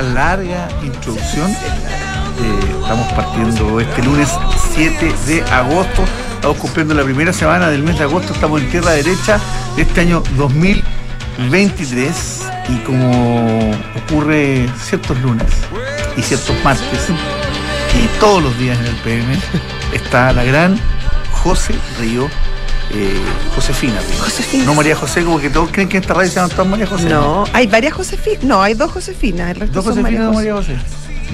larga introducción eh, estamos partiendo este lunes 7 de agosto. Estamos cumpliendo la primera semana del mes de agosto, estamos en tierra derecha de este año 2023 y como ocurre ciertos lunes y ciertos martes y todos los días en el PM está la gran José Río eh, Josefina. Josefina. No María José, como que todos creen que en esta radio se llaman todas María José. No, hay varias Josefinas. No, hay dos Josefinas. El resto Dos son dos María María José.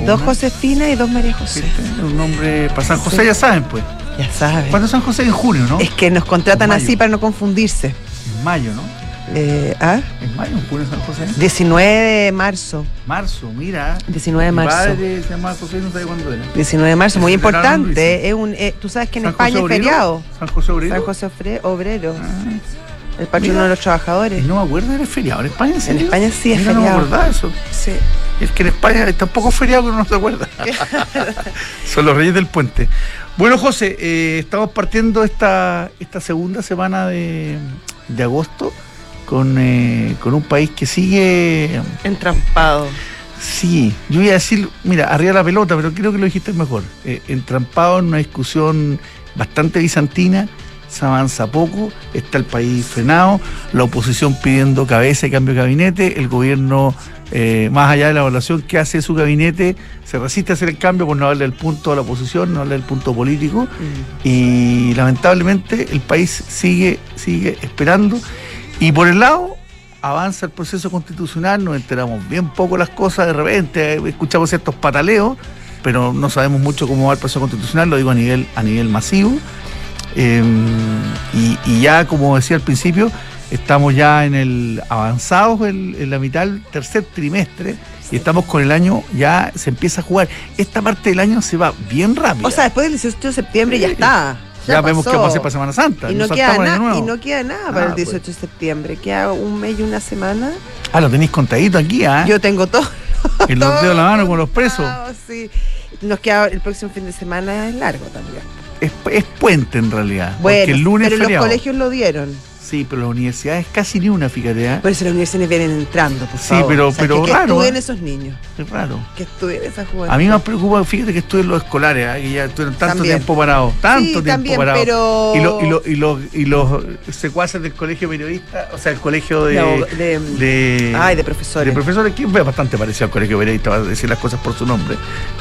Dos Una, Josefinas y dos María José. Un nombre para San José, ya saben, pues. Ya sabes. ¿Cuándo San José? En junio, ¿no? Es que nos contratan así para no confundirse. En mayo, ¿no? Eh, ¿ah? En mayo, en San José. 19 de marzo. Marzo, mira. 19 de Mi marzo. padre se llamaba José no sabía cuándo era. 19 de marzo, muy Es importante. Es un, eh, Tú sabes que en España es feriado. San José Obrero. San José Obrero, Ah, el patrono Mira. de los trabajadores. no me acuerdo, era feriado. ¿En España en serio? España sí es Mira, No me feriado. acordaba eso. Sí. Es que en España está un poco feriado que uno no se acuerda. Son los reyes del puente. Bueno, José, eh, estamos partiendo esta, esta segunda semana de, de agosto con, eh, con un país que sigue. Entrampado. Sí, yo iba a decir, mira, arriba la pelota, pero creo que lo dijiste mejor. Eh, entrampado en una discusión bastante bizantina, se avanza poco, está el país frenado, la oposición pidiendo cabeza y cambio de gabinete, el gobierno, eh, más allá de la evaluación que hace su gabinete, se resiste a hacer el cambio por no darle el punto a la oposición, no darle el punto político, y lamentablemente el país sigue, sigue esperando. Y por el lado avanza el proceso constitucional, nos enteramos bien poco las cosas, de repente eh, escuchamos ciertos pataleos, pero no sabemos mucho cómo va el proceso constitucional, lo digo a nivel, a nivel masivo. Eh, y, y ya, como decía al principio, estamos ya en el avanzados en, en la mitad del tercer trimestre y estamos con el año, ya se empieza a jugar. Esta parte del año se va bien rápido. O sea, después del 18 de septiembre ya está. Ya vemos qué pasó. va a hacer para Semana Santa. Y no, queda nada, y no queda nada Ah, para el pues. 18 de septiembre. Queda un mes y una semana. Ah, lo tenéis contadito aquí, ¿ah? Yo tengo todo. En los dedos de la mano con los presos. sí. Nos queda el próximo fin de semana es largo también. Es, es puente en realidad. Bueno, porque el lunes pero los colegios lo dieron. Sí, pero las universidades casi ni una, fíjate, ¿ah? Por eso las universidades vienen entrando, por Sí, favor. pero- O sea, pero que, que raro, estudien ¿eh? esos niños. Es raro. Que estudien esa juventud. A mí me preocupa, fíjate que estudien los escolares, ¿ah? que ya estuvieron tanto También. tiempo parados, tanto Sí, tiempo también, parados. pero- Y, lo- y, lo- y los, y los secuaces del colegio periodista, o sea, el colegio de. No, de- de- Ay, de profesores. de profesores, que es bastante parecido al colegio periodista, va a decir las cosas por su nombre.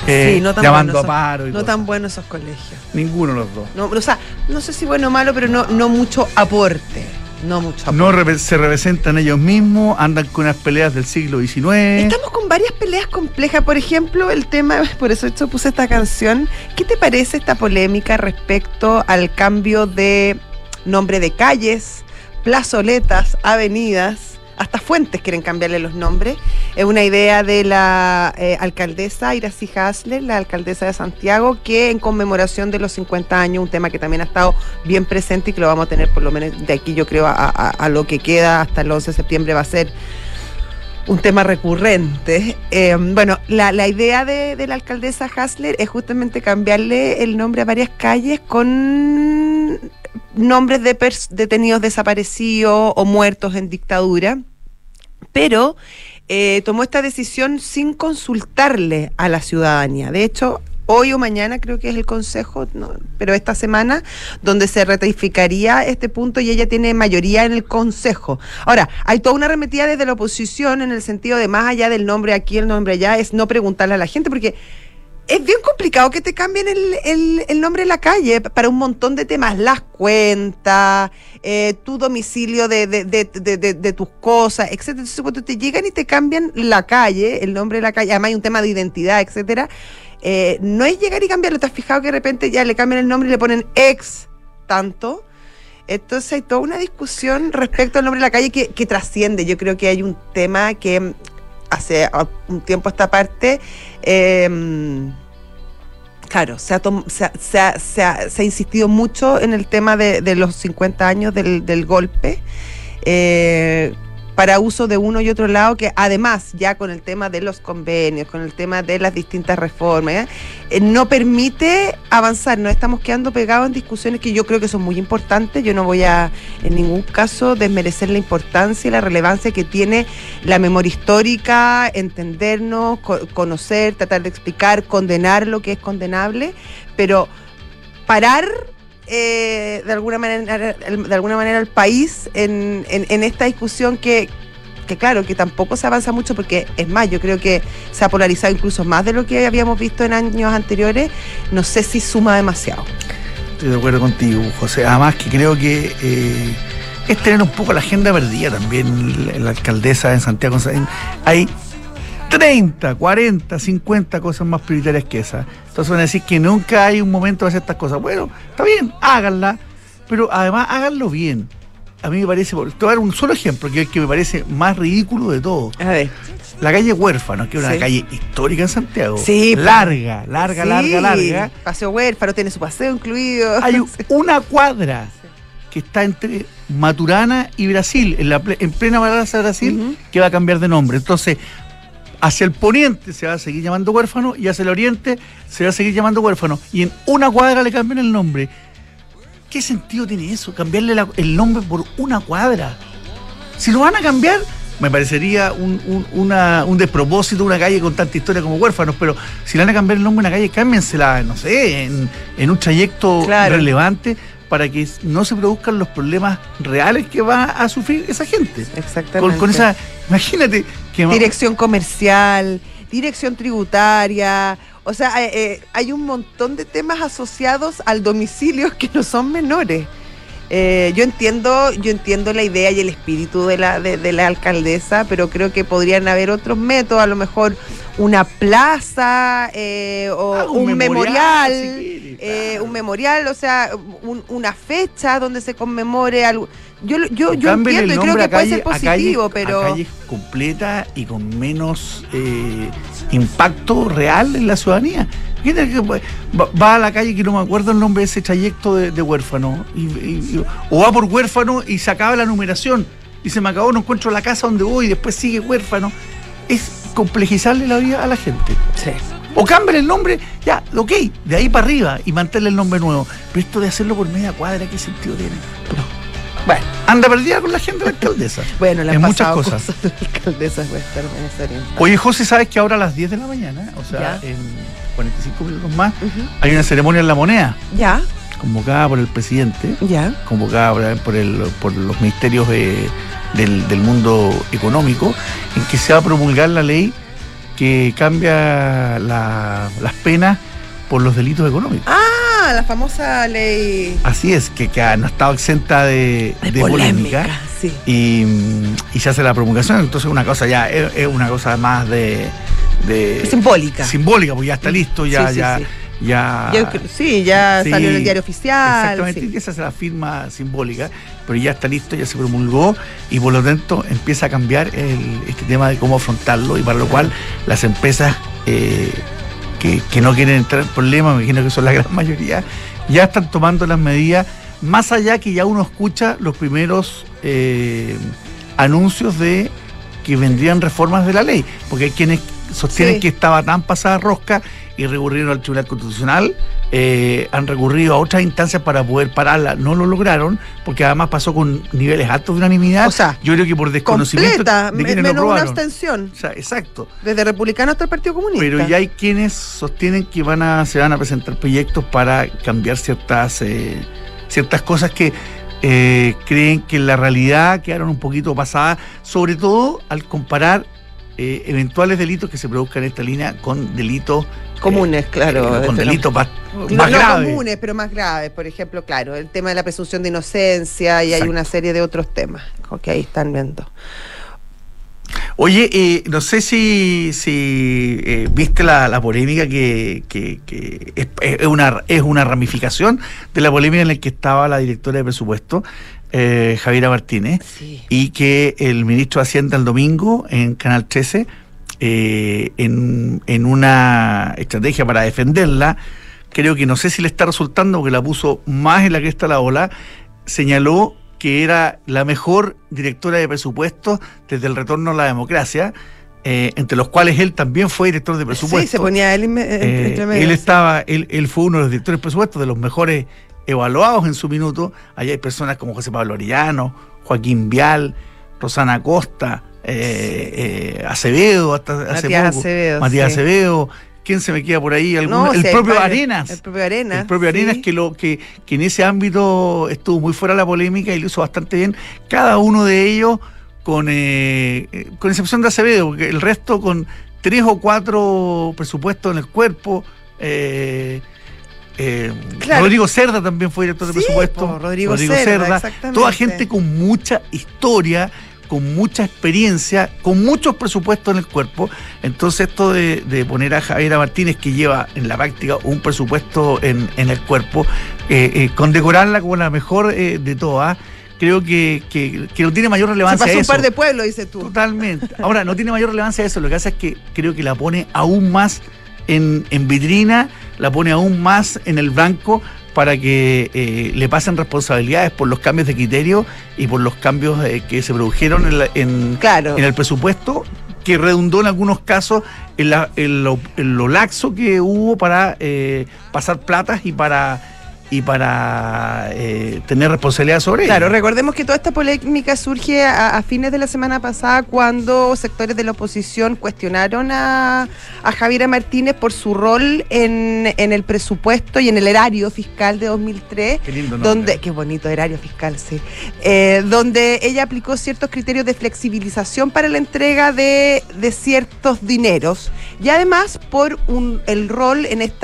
Sí, Eh, no tan llamando buenos a paro y No cosas. tan buenos esos colegios. Ninguno de los dos. No, o sea, no sé si bueno o malo, pero no, no mucho aporte. No mucho. No re- se representan ellos mismos, andan con unas peleas del siglo XIX. Estamos con varias peleas complejas. Por ejemplo, el tema, por eso yo puse esta canción. ¿Qué te parece esta polémica respecto al cambio de nombre de calles, plazoletas, avenidas? Hasta fuentes quieren cambiarle los nombres. Es una idea de la eh, alcaldesa Iracy Hasler, la alcaldesa de Santiago, que en conmemoración de los 50 años, un tema que también ha estado bien presente y que lo vamos a tener por lo menos de aquí, yo creo, a, lo que queda hasta el 11 de septiembre va a ser un tema recurrente. Eh, bueno, la, idea de, de la alcaldesa Hasler es justamente cambiarle el nombre a varias calles con nombres de detenidos desaparecidos o muertos en dictadura, pero eh, tomó esta decisión sin consultarle a la ciudadanía. De hecho, hoy o mañana creo que es el consejo, no, pero esta semana, donde se ratificaría este punto y ella tiene mayoría en el consejo. Ahora, hay toda una arremetida desde la oposición en el sentido de más allá del nombre aquí, el nombre allá, es no preguntarle a la gente, porque es bien complicado que te cambien el, el- nombre de la calle para un montón de temas, las cuentas, eh, tu domicilio de, de- de- de- tus cosas, etcétera. Entonces, cuando te llegan y te cambian la calle, el nombre de la calle, además hay un tema de identidad, etcétera, eh, no es llegar y cambiarlo. ¿Te has fijado que de repente ya le cambian el nombre y le ponen ex tanto? Entonces hay toda una discusión respecto al nombre de la calle que, que trasciende. Yo creo que hay un tema que hace un tiempo esta parte, eh, claro, se ha, se, ha- se ha- se ha- insistido mucho en el tema de, los 50 años del, del golpe. eh, para uso de uno y otro lado, que además ya con el tema de los convenios, con el tema de las distintas reformas, eh, no permite avanzar, nos estamos quedando pegados en discusiones que yo creo que son muy importantes, yo no voy a en ningún caso desmerecer la importancia y la relevancia que tiene la memoria histórica, entendernos, conocer, tratar de explicar, condenar lo que es condenable, pero parar eh, de alguna manera de alguna manera el país en, en, esta discusión que, que claro, que tampoco se avanza mucho porque es más, yo creo que se ha polarizado incluso más de lo que habíamos visto en años anteriores, no sé si suma demasiado. Estoy de acuerdo contigo, José. Además que creo que eh, es tener un poco la agenda perdida también la alcaldesa en Santiago. Hay 30, 40, 50 cosas más prioritarias que esa. Entonces van a decir que nunca hay un momento de hacer estas cosas. Bueno, está bien, háganla, pero además háganlo bien. A mí me parece, te voy a dar un solo ejemplo que, que me parece más ridículo de todo. A ver. La calle Huérfano, que es una calle histórica en Santiago. Sí. Larga, larga, larga, larga. Paseo Huérfano, tiene su paseo incluido. Hay una cuadra que está entre Maturana y Brasil, en, la, en plena Plaza de Brasil, que va a cambiar de nombre. Entonces, hacia el poniente se va a seguir llamando huérfano y hacia el oriente se va a seguir llamando huérfano. Y en una cuadra le cambian el nombre. ¿Qué sentido tiene eso? Cambiarle el nombre por una cuadra. Si lo van a cambiar, me parecería un, un, despropósito una calle con tanta historia como huérfanos, pero si le van a cambiar el nombre a una calle, cámbiensela, no sé, en, un trayecto relevante para que no se produzcan los problemas reales que va a sufrir esa gente. Exactamente. Con, esa, imagínate. Dirección comercial, dirección tributaria, o sea, eh, eh, hay un montón de temas asociados al domicilio que no son menores. Eh, yo entiendo, yo entiendo la idea y el espíritu de la, de, la alcaldesa, pero creo que podrían haber otros métodos, a lo mejor una plaza o ah, un, memorial, un memorial, o sea, una fecha donde se conmemore algo. Yo, yo, yo entiendo y creo que puede ser positivo, pero. A calles completa y con menos eh, impacto real en la ciudadanía. va, a la calle que no me acuerdo el nombre de ese trayecto de, huérfano. o va por huérfano y se acaba la numeración. Y se me acabó, no encuentro la casa donde voy y después sigue huérfano. Es complejizarle la vida a la gente. Sí. O cambien el nombre, ya, ok, de ahí para arriba y mantenerle el nombre nuevo. Pero esto de hacerlo por media cuadra, ¿qué sentido tiene? Bueno, anda perdida con la gente de la alcaldesa. bueno, en muchas cosas. la alcaldesa estar Oye, José, ¿sabes que ahora a las 10 de la mañana, o sea, en 45 minutos más, hay una ceremonia en la moneda? Ya. Convocada por el presidente. Ya. Convocada por, el, por los ministerios del, mundo económico, en que se va a promulgar la ley que cambia las penas por los delitos económicos. Ah, la famosa ley. Así es, que, que no ha estado exenta de, polémica. Sí. Y, se hace la promulgación, entonces una cosa ya es, una cosa más de, simbólica. Simbólica, porque ya está listo, ya, ya, ya, sí, ya salió en el diario oficial. Exactamente, esa es la firma simbólica, pero ya está listo, ya se promulgó y por lo tanto empieza a cambiar el, este tema de cómo afrontarlo y para lo cual las empresas eh, que, no quieren entrar en problemas, me imagino que son la gran mayoría, ya están tomando las medidas, más allá que ya uno escucha los primeros eh, anuncios de que vendrían reformas de la ley, porque hay quienes sostienen que estaba tan pasada rosca y recurrieron al Tribunal Constitucional, eh, han recurrido a otras instancias para poder pararla, no lo lograron, porque además pasó con niveles altos de unanimidad. O sea, yo creo que por desconocimiento completa, de quienes menos una abstención. O sea, exacto. Desde republicano hasta el Partido Comunista. Pero ya hay quienes sostienen que van a, se van a presentar proyectos para cambiar ciertas, eh, ciertas cosas que eh, creen que en la realidad quedaron un poquito pasadas, sobre todo al comparar eventuales delitos que se produzcan en esta línea con delitos Comunes, eh, claro. Eh, con delitos más, no, comunes, pero más graves. Por ejemplo, claro, el tema de la presunción de inocencia y hay una serie de otros temas que ahí están viendo. Oye, eh, no sé si, si viste la, polémica que, es, una, es una ramificación de la polémica en la que estaba la directora de presupuesto, Javiera Martínez, y que el ministro de Hacienda el domingo en Canal 13 eh, en, en, una estrategia para defenderla, creo que no sé si le está resultando porque la puso más en la cresta de la ola, señaló que era la mejor directora de presupuestos desde el retorno a la democracia. Eh, entre los cuales él también fue director de presupuesto. Sí, se ponía él en, eh, Él estaba, él, él, fue uno de los directores de presupuestos, de los mejores evaluados en su minuto. Allá hay personas como José Pablo Orellano, Joaquín Vial, Rosana Costa, eh, Acevedo, hasta hace Matías Acevedo, Matías Acevedo. ¿Quién se me queda por ahí? el, propio Arenas, el propio Arenas. El propio Arenas. que, lo, que, que en ese ámbito estuvo muy fuera de la polémica y lo hizo bastante bien. Cada uno de ellos con, eh, eh, con excepción de Acevedo, porque el resto con tres o cuatro presupuestos en el cuerpo. Eh, Rodrigo Cerda también fue director de presupuesto. Rodrigo, Cerda, toda gente con mucha historia, con mucha experiencia, con muchos presupuestos en el cuerpo. Entonces esto de, poner a Javiera Martínez, que lleva en la práctica un presupuesto en, el cuerpo, condecorarla como la mejor de todas creo que, que, no tiene mayor relevancia Se pasó un par de pueblos, dices tú. Totalmente. Ahora, no tiene mayor relevancia eso. Lo que pasa es que creo que la pone aún más en, vitrina, la pone aún más en el blanco para que eh, le pasen responsabilidades por los cambios de criterio y por los cambios eh, que se produjeron en, en, el presupuesto, que redundó en algunos casos en, la, lo, laxo que hubo para eh, pasar platas y para y para eh, tener responsabilidad sobre claro, Claro, recordemos que toda esta polémica surge a, fines de la semana pasada cuando sectores de la oposición cuestionaron a, a Javiera Martínez por su rol en, el presupuesto y en el erario fiscal de 2003. Qué lindo donde Qué bonito erario fiscal, sí. Eh, donde ella aplicó ciertos criterios de flexibilización para la entrega de, de ciertos dineros y además por un, el rol en este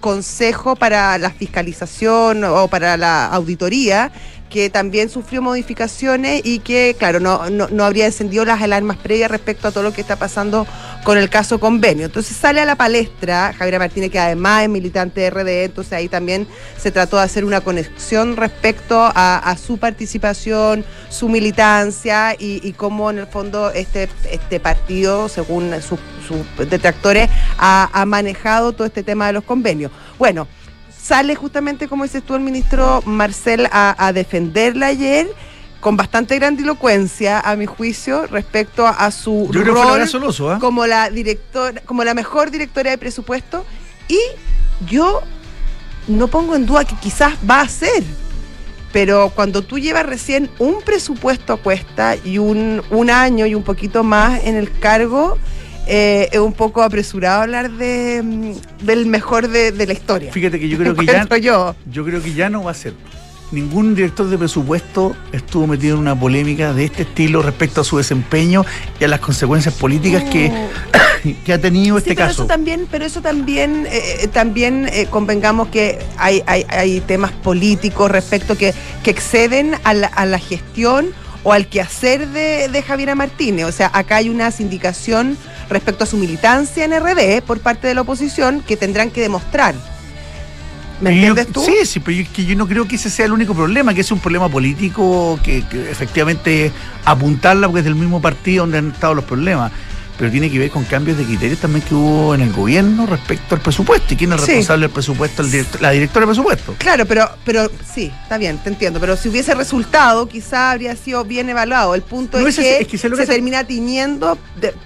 consejo para la fiscalización o para la auditoría, que también sufrió modificaciones y que, claro, no, no, habría encendido las alarmas previas respecto a todo lo que está pasando con el caso convenio. Entonces sale a la palestra Javier Martínez, que además es militante de RD, entonces ahí también se trató de hacer una conexión respecto a, su participación, su militancia y, cómo en el fondo este, este partido, según sus, detractores, ha manejado todo este tema de los convenios. Bueno, sale justamente, como dices tú, el ministro Marcel a, defenderla ayer con bastante grandilocuencia, a mi juicio, respecto a, su rol ¿ah? como la directora, como la mejor directora de presupuesto. Y yo no pongo en duda que quizás va a ser. Pero cuando tú llevas recién un presupuesto a cuesta y un, un año y un poquito más en el cargo, eh, es un poco apresurado hablar de, mm, del mejor de, la historia. Fíjate que yo creo que ya yo. yo creo que ya no va a ser. Ningún director de presupuesto estuvo metido en una polémica de este estilo respecto a su desempeño y a las consecuencias políticas que, que ha tenido este pero caso. Eso también, pero eso también, eh, también eh, convengamos que hay, hay, hay, temas políticos respecto que, que exceden a la, a la gestión o al quehacer de, de Javiera Martínez. O sea, acá hay una sindicación respecto a su militancia en RD por parte de la oposición que tendrán que demostrar. ¿Me entiendes tú? Sí, sí, pero yo, que yo no creo que ese sea el único problema, que es un problema político que, que efectivamente apuntarla porque es del mismo partido donde han estado los problemas pero tiene que ver con cambios de criterios también que hubo en el gobierno respecto al presupuesto. ¿Y quién es responsable del presupuesto? la directora de presupuesto. Claro, pero, pero sí, está bien, te entiendo. Pero si hubiese resultado, quizá habría sido bien evaluado. El punto es, que, se, termina tiñendo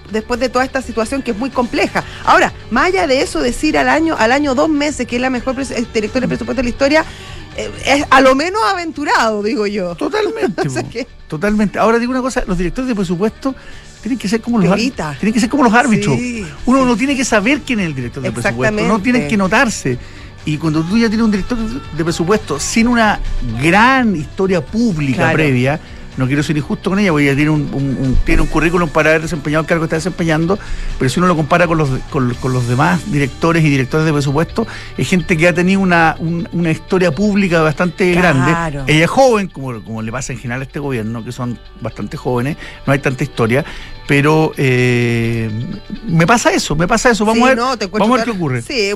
después de toda esta situación que es muy compleja. Ahora, más allá de eso, decir al año, al año dos meses que es la mejor directora de presupuesto de la historia, es a lo menos aventurado, digo yo. Totalmente. Totalmente. Ahora digo una cosa, los directores de presupuesto tienen que ser como los árbitros. Tienen que ser como los árbitros. Uno no tiene que saber quién es el director de presupuesto, no tienen que notarse. Y cuando tú ya tienes un director de presupuesto sin una gran historia pública previa, no quiero ser injusto con ella, porque ella tiene un, tiene un currículum para haber desempeñado el cargo que está desempeñando, pero si uno lo compara con los, con, los demás directores y directores de presupuesto, es gente que ha tenido una, una historia pública bastante grande. Ella es joven, como, como le pasa en general a este gobierno, que son bastante jóvenes, no hay tanta historia, pero eh, me pasa eso, me pasa eso. Vamos a ver, vamos a ver qué ocurre. Sí,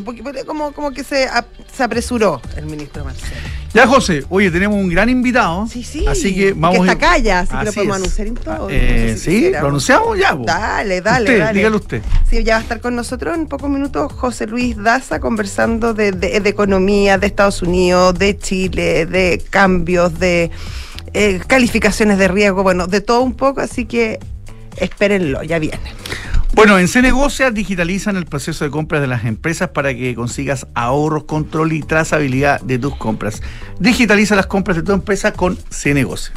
como, como que se, se apresuró el ministro Marcelo. Ya, José, oye, tenemos un gran invitado. Sí, sí. Así que vamos que está calla, así, que lo podemos anunciar en todo. Eh, sí, lo anunciamos ya. Dale, dale, dale. Dígalo usted. Sí, ya va a estar con nosotros en pocos minutos José Luis Daza conversando de, de economía de Estados Unidos, de Chile, de cambios, de eh, calificaciones de riesgo, bueno, de todo un poco, así que espérenlo, ya viene. Bueno, en Cenegocia digitalizan el proceso de compras de las empresas para que consigas ahorros, control y trazabilidad de tus compras. Digitaliza las compras de tu empresa con Cenegocia.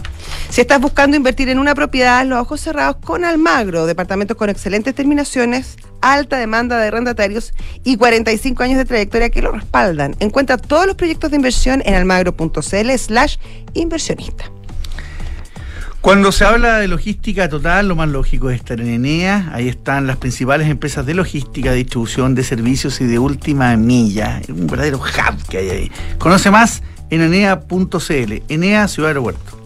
Si estás buscando invertir en una propiedad, los ojos cerrados con Almagro, departamentos con excelentes terminaciones, alta demanda de arrendatarios y 45 años de trayectoria que lo respaldan. Encuentra todos los proyectos de inversión en almagro.cl slash inversionista. Cuando se habla de logística total, lo más lógico es estar en Enea. Ahí están las principales empresas de logística, distribución de servicios y de última milla. Es un verdadero hub que hay ahí. Conoce más en enea.cl. Enea Ciudad Aeropuerto.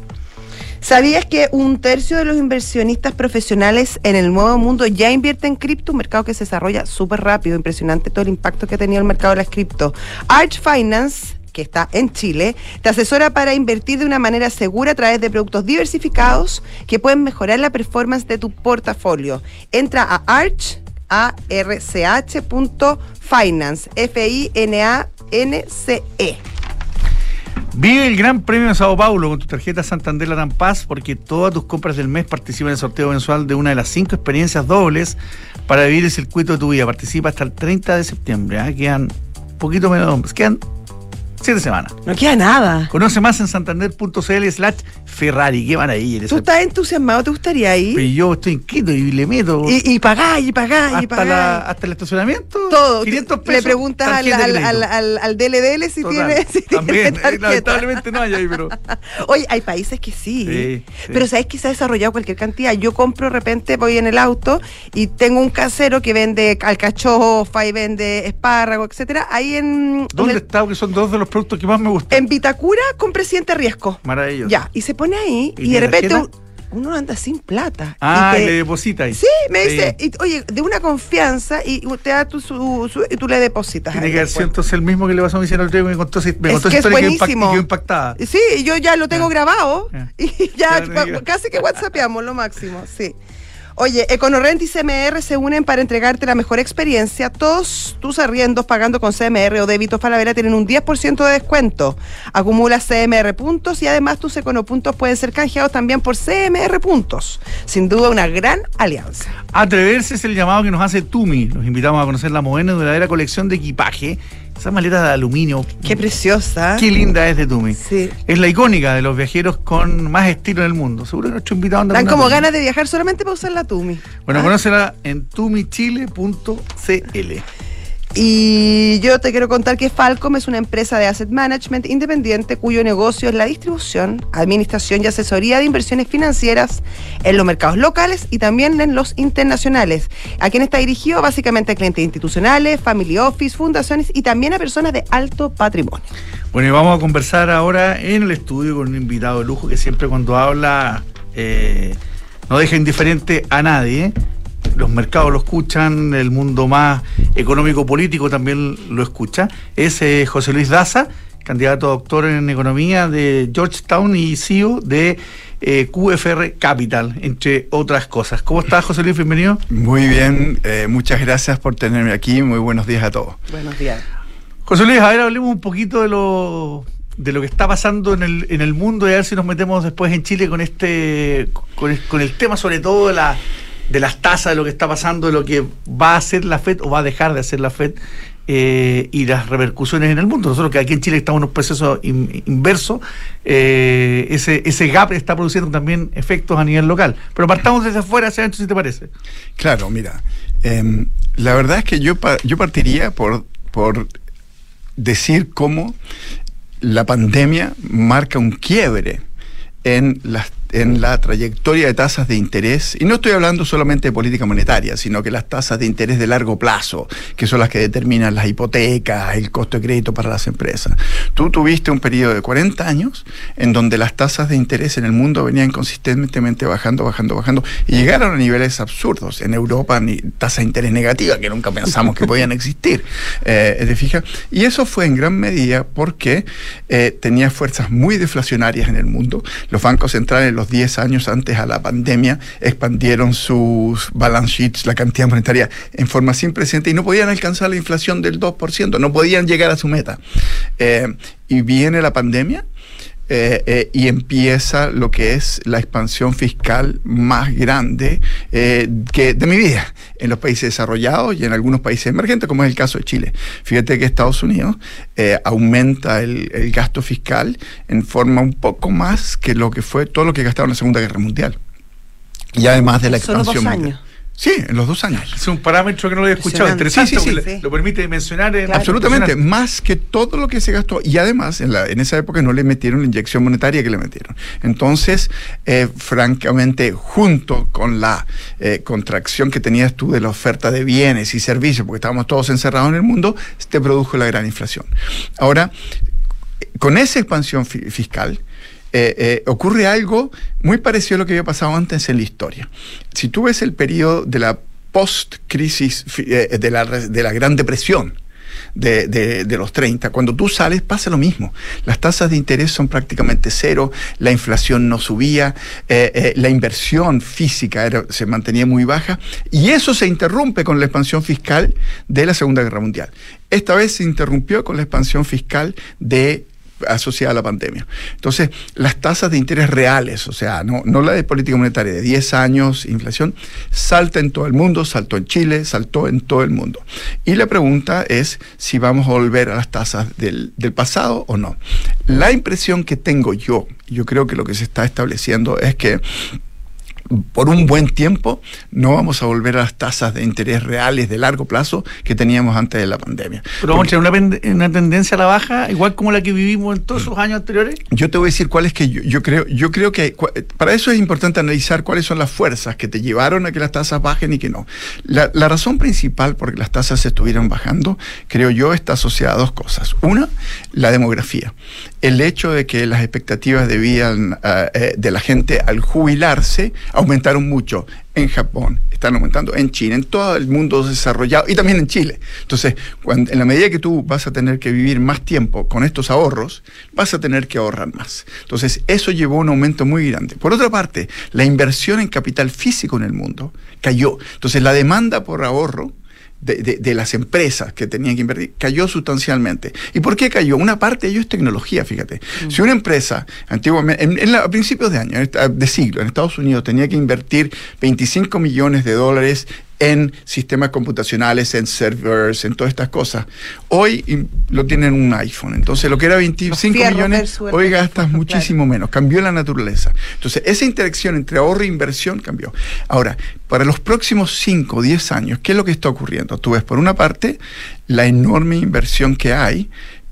¿Sabías que un tercio de los inversionistas profesionales en el nuevo mundo ya invierten en cripto? Un mercado que se desarrolla súper rápido, impresionante todo el impacto que ha tenido el mercado de las cripto. Arch Finance que está en Chile, te asesora para invertir de una manera segura a través de productos diversificados que pueden mejorar la performance de tu portafolio. Entra a arch, a finance, F-I-N-A-N-C-E. Vive el Gran Premio de Sao Paulo con tu tarjeta Santander Latam Paz porque todas tus compras del mes participan en el sorteo mensual de una de las cinco experiencias dobles para vivir el circuito de tu vida. Participa hasta el 30 de septiembre. ¿eh? Quedan poquito menos, quedan siete semanas. No queda nada. Conoce más en santander.cl slash Ferrari. ¿Qué van a ir? ¿Tú estás entusiasmado? ¿Te gustaría ir? Pero yo estoy inquieto y le meto. Y, y pagás, y pagás, hasta y pagás. La, hasta el estacionamiento. Todo. 500 pesos. Le preguntas al, al, al, DLDL si Total. tiene. Si También, tiene eh, lamentablemente no hay ahí, pero. Oye, hay países que sí. Sí, sí. Pero sabes que se ha desarrollado cualquier cantidad. Yo compro de repente, voy en el auto y tengo un casero que vende alcachofa y vende espárrago, etcétera. Ahí en. ¿Dónde en el- está? Que son dos de los productos que más me gustan. En Vitacura con presidente Riesco. Maravilloso. Ya, y se pone ahí ¿Y y, de repente uno anda sin plata. Ah, y te- le deposita ahí. Sí, me dice, y, oye, de una confianza y te da tu, su, su- y tú le depositas. Tiene que haber sido entonces el mismo que le pasó a mi señor me contó, me Es contó que es impactada. Sí, yo ya lo tengo Ya. grabado Ya. y ya. casi que whatsappeamos lo máximo, sí. Oye, EconoRent y CMR se unen para entregarte la mejor experiencia. Todos tus arriendos pagando con CMR o débito Falabella tienen un 10% de descuento. Acumulas CMR puntos y además tus econopuntos pueden ser canjeados también por CMR puntos. Sin duda una gran alianza. Atreverse es el llamado que nos hace Tumi. Los invitamos a conocer la moderna y duradera colección de equipaje. Esa maleta de aluminio. Qué preciosa. Qué linda es de Tumi. Sí. Es la icónica de los viajeros con más estilo en el mundo. Seguro que nuestro invitado anda Dan como Tumi. ganas de viajar solamente para usar la Tumi. Bueno, ¿Ah? conócela en tumichile.cl. Y yo te quiero contar que Falcom es una empresa de asset management independiente cuyo negocio es la distribución, administración y asesoría de inversiones financieras en los mercados locales y también en los internacionales. A quien está dirigido básicamente a clientes institucionales, family office, fundaciones y también a personas de alto patrimonio. Bueno, y vamos a conversar ahora en el estudio con un invitado de lujo que siempre cuando habla eh, no deja indiferente a nadie. Los mercados lo escuchan, el mundo más económico-político también lo escucha. Es eh, José Luis Daza, candidato a doctor en economía de Georgetown y CEO de eh, QFR Capital, entre otras cosas. ¿Cómo estás, José Luis? Bienvenido. Muy bien, eh, muchas gracias por tenerme aquí. Muy buenos días a todos. Buenos días. José Luis, a ver, hablemos un poquito de lo de lo que está pasando en el, en el mundo y a ver si nos metemos después en Chile con este con el, con el tema sobre todo de la de las tasas, de lo que está pasando, de lo que va a hacer la FED o va a dejar de hacer la FED eh, y las repercusiones en el mundo. Nosotros que aquí en Chile estamos en un proceso in- inverso, eh, ese, ese gap está produciendo también efectos a nivel local. Pero partamos desde afuera hacia adentro, si te parece. Claro, mira, em, la verdad es que yo, yo partiría por, por decir cómo la pandemia marca un quiebre en las en la trayectoria de tasas de interés, y no estoy hablando solamente de política monetaria, sino que las tasas de interés de largo plazo, que son las que determinan las hipotecas, el costo de crédito para las empresas. Tú tuviste un periodo de 40 años en donde las tasas de interés en el mundo venían consistentemente bajando, bajando, bajando, y llegaron a niveles absurdos. En Europa, ni tasa de interés negativa, que nunca pensamos que podían existir. Eh, ¿te? Y eso fue en gran medida porque eh, tenía fuerzas muy deflacionarias en el mundo. Los bancos centrales, los 10 años antes a la pandemia, expandieron sus balance sheets, la cantidad monetaria, en forma sin precedente y no podían alcanzar la inflación del 2%, no podían llegar a su meta. Eh, y viene la pandemia eh, eh, y empieza lo que es la expansión fiscal más grande eh, que de mi vida en los países desarrollados y en algunos países emergentes, como es el caso de Chile. Fíjate que Estados Unidos aumenta el, el, gasto fiscal en forma un poco más que lo que fue todo lo que gastaron en la Segunda Guerra Mundial. Y además de la expansión. Dos años. Sí, en los dos años. Es un parámetro que no lo había escuchado. Interesante, sí, sí, lo permite mencionar. Absolutamente, más que todo lo que se gastó. Y además, en, la, en esa época no le metieron la inyección monetaria que le metieron. Entonces, eh, francamente, junto con la eh, contracción que tenías tú de la oferta de bienes y servicios, porque estábamos todos encerrados en el mundo, te produjo la gran inflación. Ahora, con esa expansión fiscal, eh, eh, ocurre algo muy parecido a lo que había pasado antes en la historia. Si tú ves el periodo de la post-crisis eh, de, la, de la Gran Depresión, de, de, los 30. Cuando tú sales pasa lo mismo. Las tasas de interés son prácticamente cero, la inflación no subía, la inversión física se mantenía muy baja y eso se interrumpe con la expansión fiscal de la Segunda Guerra Mundial. Esta vez se interrumpió con la expansión fiscal de asociada a la pandemia. Entonces, las tasas de interés reales, o sea, no, no la de política monetaria, de 10 años, inflación, salta en todo el mundo, saltó en Chile, saltó en todo el mundo. Y la pregunta es si vamos a volver a las tasas del, del pasado o no. La impresión que tengo yo, yo creo que lo que se está estableciendo es que por un buen tiempo no vamos a volver a las tasas de interés reales de largo plazo que teníamos antes de la pandemia. Pero vamos a tener una, tendencia a la baja, igual como la que vivimos en todos esos años anteriores. Yo te voy a decir cuál es que yo, creo, yo creo que para eso es importante analizar cuáles son las fuerzas que te llevaron a que las tasas bajen y que no. La, razón principal por que las tasas se estuvieron bajando, creo yo, está asociada a dos cosas. Una, la demografía. El hecho de que las expectativas de vida eh, eh, de la gente al jubilarse aumentaron mucho en Japón, están aumentando en China, en todo el mundo desarrollado y también en Chile. Entonces, cuando, en la medida que tú vas a tener que vivir más tiempo con estos ahorros, vas a tener que ahorrar más. Entonces, eso llevó a un aumento muy grande. Por otra parte, la inversión en capital físico en el mundo cayó. Entonces, la demanda por ahorro de, las empresas que tenían que invertir cayó sustancialmente. ¿Y por qué cayó? Una parte de ello es tecnología, fíjate. Mm. Si una empresa, antiguamente, en, a principios de año, de siglo, en Estados Unidos, tenía que invertir 25 millones de dólares en sistemas computacionales, en servers, en todas estas cosas. Hoy lo tienen un iPhone. Entonces, lo que era 25 millones, hoy gastas muchísimo menos. Cambió la naturaleza. Entonces, esa interacción entre ahorro e inversión cambió. Ahora, para los próximos 5 o 10 años, ¿qué es lo que está ocurriendo? Tú ves, por una parte, la enorme inversión que hay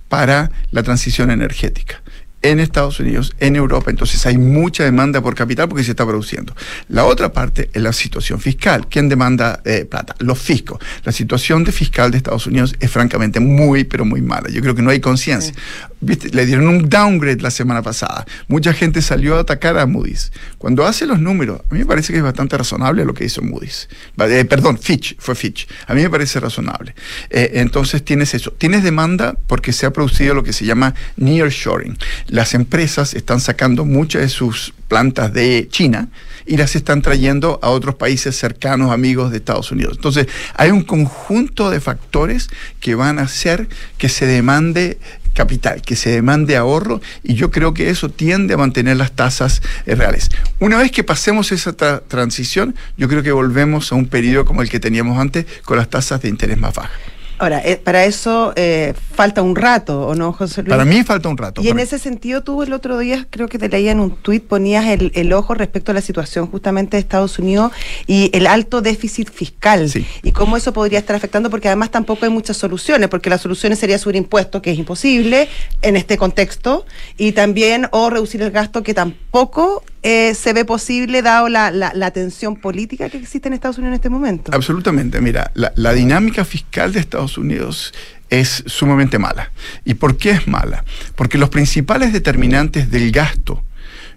para la transición energética en Estados Unidos, en Europa. Entonces hay mucha demanda por capital porque se está produciendo. La otra parte es la situación fiscal. ¿Quién demanda eh, plata? Los fiscos. La situación de fiscal de Estados Unidos es francamente muy, pero muy mala. Yo creo que no hay conciencia. Le dieron un downgrade la semana pasada. Mucha gente salió a atacar a Moody's. Cuando hace los números, a mí me parece que es bastante razonable lo que hizo Moody's. Eh, perdón, Fitch, fue Fitch. A mí me parece razonable. Eh, entonces tienes eso. Tienes demanda porque se ha producido lo que se llama nearshoring las empresas están sacando muchas de sus plantas de China y las están trayendo a otros países cercanos, amigos de Estados Unidos. Entonces, hay un conjunto de factores que van a hacer que se demande capital, que se demande ahorro y yo creo que eso tiende a mantener las tasas eh, reales. Una vez que pasemos esa transición, yo creo que volvemos a un periodo como el que teníamos antes con las tasas de interés más bajas. Ahora, eh, para eso eh, falta un rato, ¿o no, José Luis? Para mí falta un rato. Y en ese sentido, tú el otro día, creo que te leía en un tuit, ponías el, ojo respecto a la situación justamente de Estados Unidos y el alto déficit fiscal. Y cómo eso podría estar afectando, porque además tampoco hay muchas soluciones, porque las soluciones sería subir impuestos, que es imposible en este contexto, y también o reducir el gasto, que tampoco eh, se ve posible dado la, la, tensión política que existe en Estados Unidos en este momento. Absolutamente. Mira, la, la dinámica fiscal de Estados Unidos es sumamente mala. ¿Y por qué es mala? Porque los principales determinantes del gasto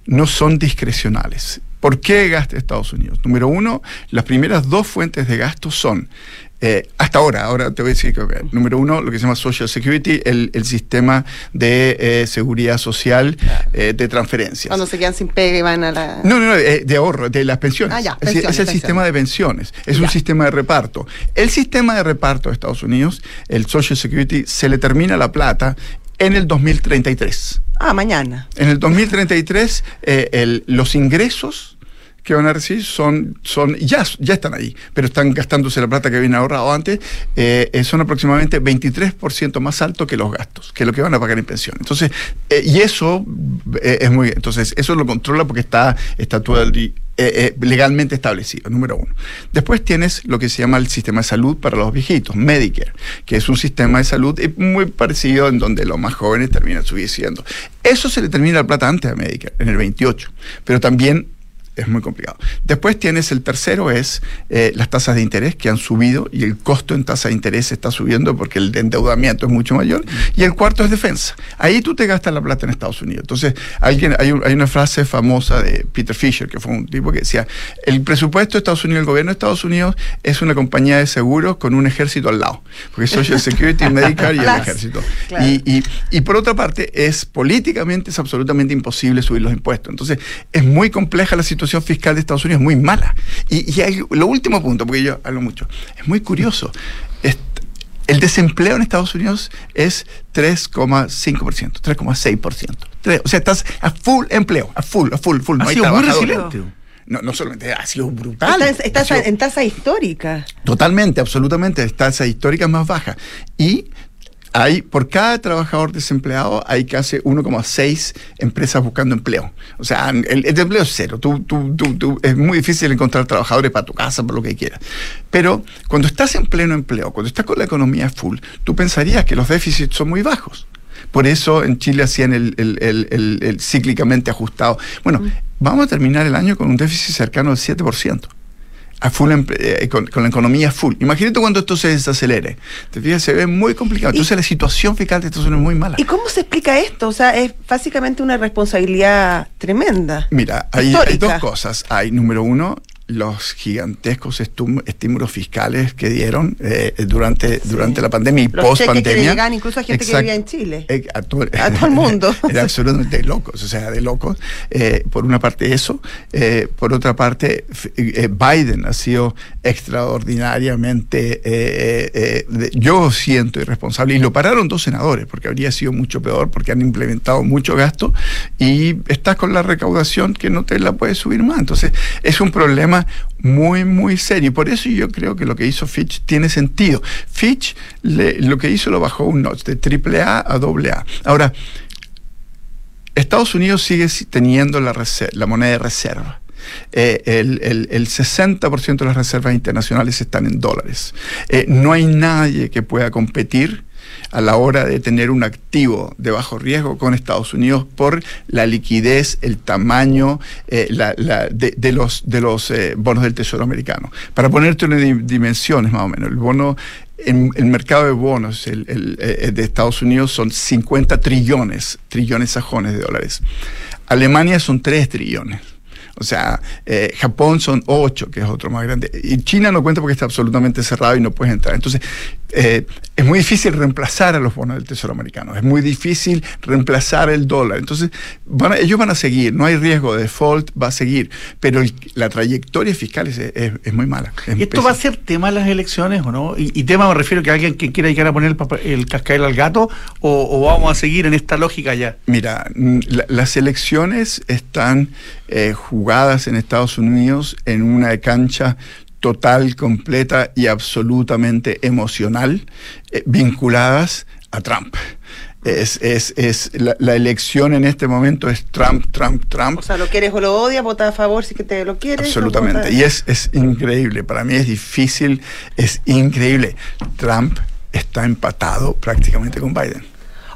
no son discrecionales. ¿Por qué gasta Estados Unidos? Número uno, las primeras dos fuentes de gasto son eh, hasta ahora, ahora te voy a decir que, número uno, lo que se llama Social Security, el, sistema de eh, seguridad social eh, de transferencias. Cuando se quedan sin pega y van a la... No, no, no, de ahorro, de las pensiones. Ah, es, el sistema de pensiones, es un sistema de reparto. El sistema de reparto de Estados Unidos, el Social Security, se le termina la plata en el 2033. Ah, mañana. En el 2033, eh, el- los ingresos que van a recibir son, son ya, ya están ahí, pero están gastándose la plata que habían ahorrado antes, eh, eh, son aproximadamente 23% más alto que los gastos, que lo que van a pagar en pensión. Entonces, eh, y eso es muy, entonces eso lo controla porque está, eh, legalmente establecido, número uno. Después tienes lo que se llama el sistema de salud para los viejitos, Medicare, que es un sistema de salud muy parecido en donde los más jóvenes terminan subiendo. Eso se le termina la plata antes a Medicare, en el 28, pero también es muy complicado. Después tienes el tercero, es eh, las tasas de interés que han subido y el costo en tasa de interés está subiendo porque el endeudamiento es mucho mayor. Y el cuarto es defensa. Ahí tú te gastas la plata en Estados Unidos. Entonces, alguien, hay, un- hay una frase famosa de Peter Fisher, que fue un tipo que decía, el presupuesto de Estados Unidos, el gobierno de Estados Unidos es una compañía de seguros con un ejército al lado. Porque Social Security, Medicare y el ejército. Claro. Y, y, y por otra parte, es políticamente es absolutamente imposible subir los impuestos. Entonces, es muy compleja la situación fiscal de Estados Unidos, muy mala. Y, y hay, lo último punto, porque yo hablo mucho, es muy curioso. El desempleo en Estados Unidos es 3,5%, 3,6%. Tres- O sea, estás a full empleo, a full, a full, full. Ha no hay sido muy resiliente. No, no solamente ha sido brutal. Está, está ha sido- en tasa histórica. Totalmente, absolutamente. Tasas históricas más bajas. Y hay, por cada trabajador desempleado, hay casi 1,6 empresas buscando empleo. O sea, el, el empleo es cero. Tú, tú- tú- tú- es muy difícil encontrar trabajadores para tu casa, por lo que quieras. Pero cuando estás en pleno empleo, cuando estás con la economía full, tú pensarías que los déficits son muy bajos. Por eso en Chile hacían el, el- el- el- el cíclicamente ajustado. Bueno, vamos a terminar el año con un déficit cercano al 7% a full eh, con, con la economía full. Imagínate cuando esto se desacelere. Te fijas, se ve muy complicado. Entonces la situación fiscal de Estados Unidos es muy mala. ¿Y cómo se explica esto? O sea, es básicamente una responsabilidad tremenda. Mira, hay, dos cosas. Hay, número uno, los gigantescos estímulos fiscales que dieron eh, durante, durante la pandemia y Los post que pandemia. llegaban incluso a gente que vivía en Chile. a, todo, A todo el mundo. Era absolutamente locos, o sea, de locos. Eh, por una parte eso, eh, por otra parte eh, Biden ha sido extraordinariamente, eh, eh, de- yo siento irresponsable, y lo pararon dos senadores, porque habría sido mucho peor, porque han implementado mucho gasto, y estás con la recaudación que no te la puedes subir más. Entonces, es un problema muy, muy serio. Y por eso yo creo que lo que hizo Fitch tiene sentido. Fitch lo que hizo lo bajó un notch de triple A a doble A. Ahora, Estados Unidos sigue si- teniendo la moneda de reserva. Eh, el, el- el 60% de las reservas internacionales están en dólares. Eh, no hay nadie que pueda competir a la hora de tener un activo de bajo riesgo con Estados Unidos por la liquidez, el tamaño eh, de, los, de los eh, bonos del Tesoro americano. Para ponerte di- dimensiones más o menos, el bono, en el mercado de bonos eh, de Estados Unidos son 50 trillones, trillones sajones de dólares. Alemania son 3 trillones. O sea, Japón son 8, que es otro más grande. Y China no cuenta porque está absolutamente cerrado y no puedes entrar. Entonces, eh, es muy difícil reemplazar a los bonos del Tesoro americano. Es muy difícil reemplazar el dólar. Entonces, van a- ellos van a seguir. No hay riesgo de default, va a seguir. Pero el- la trayectoria fiscal es, es- es muy mala. es ¿Y esto va a ser tema en las elecciones o no? Y, y tema me refiero que alguien que quiera llegar a poner el, papel- el cascabel al gato o, o vamos a seguir en esta lógica ya. Mira, mm, la- las elecciones están eh, jugadas en Estados Unidos en una cancha total, completa y absolutamente emocional, eh, vinculadas a Trump. Es, es, es la, la elección en este momento es Trump, Trump, Trump. O sea, lo quieres o lo odias, vota a favor si que te lo quieres. Absolutamente. Y es, es increíble. Para mí es difícil, es increíble. Trump está empatado prácticamente con Biden.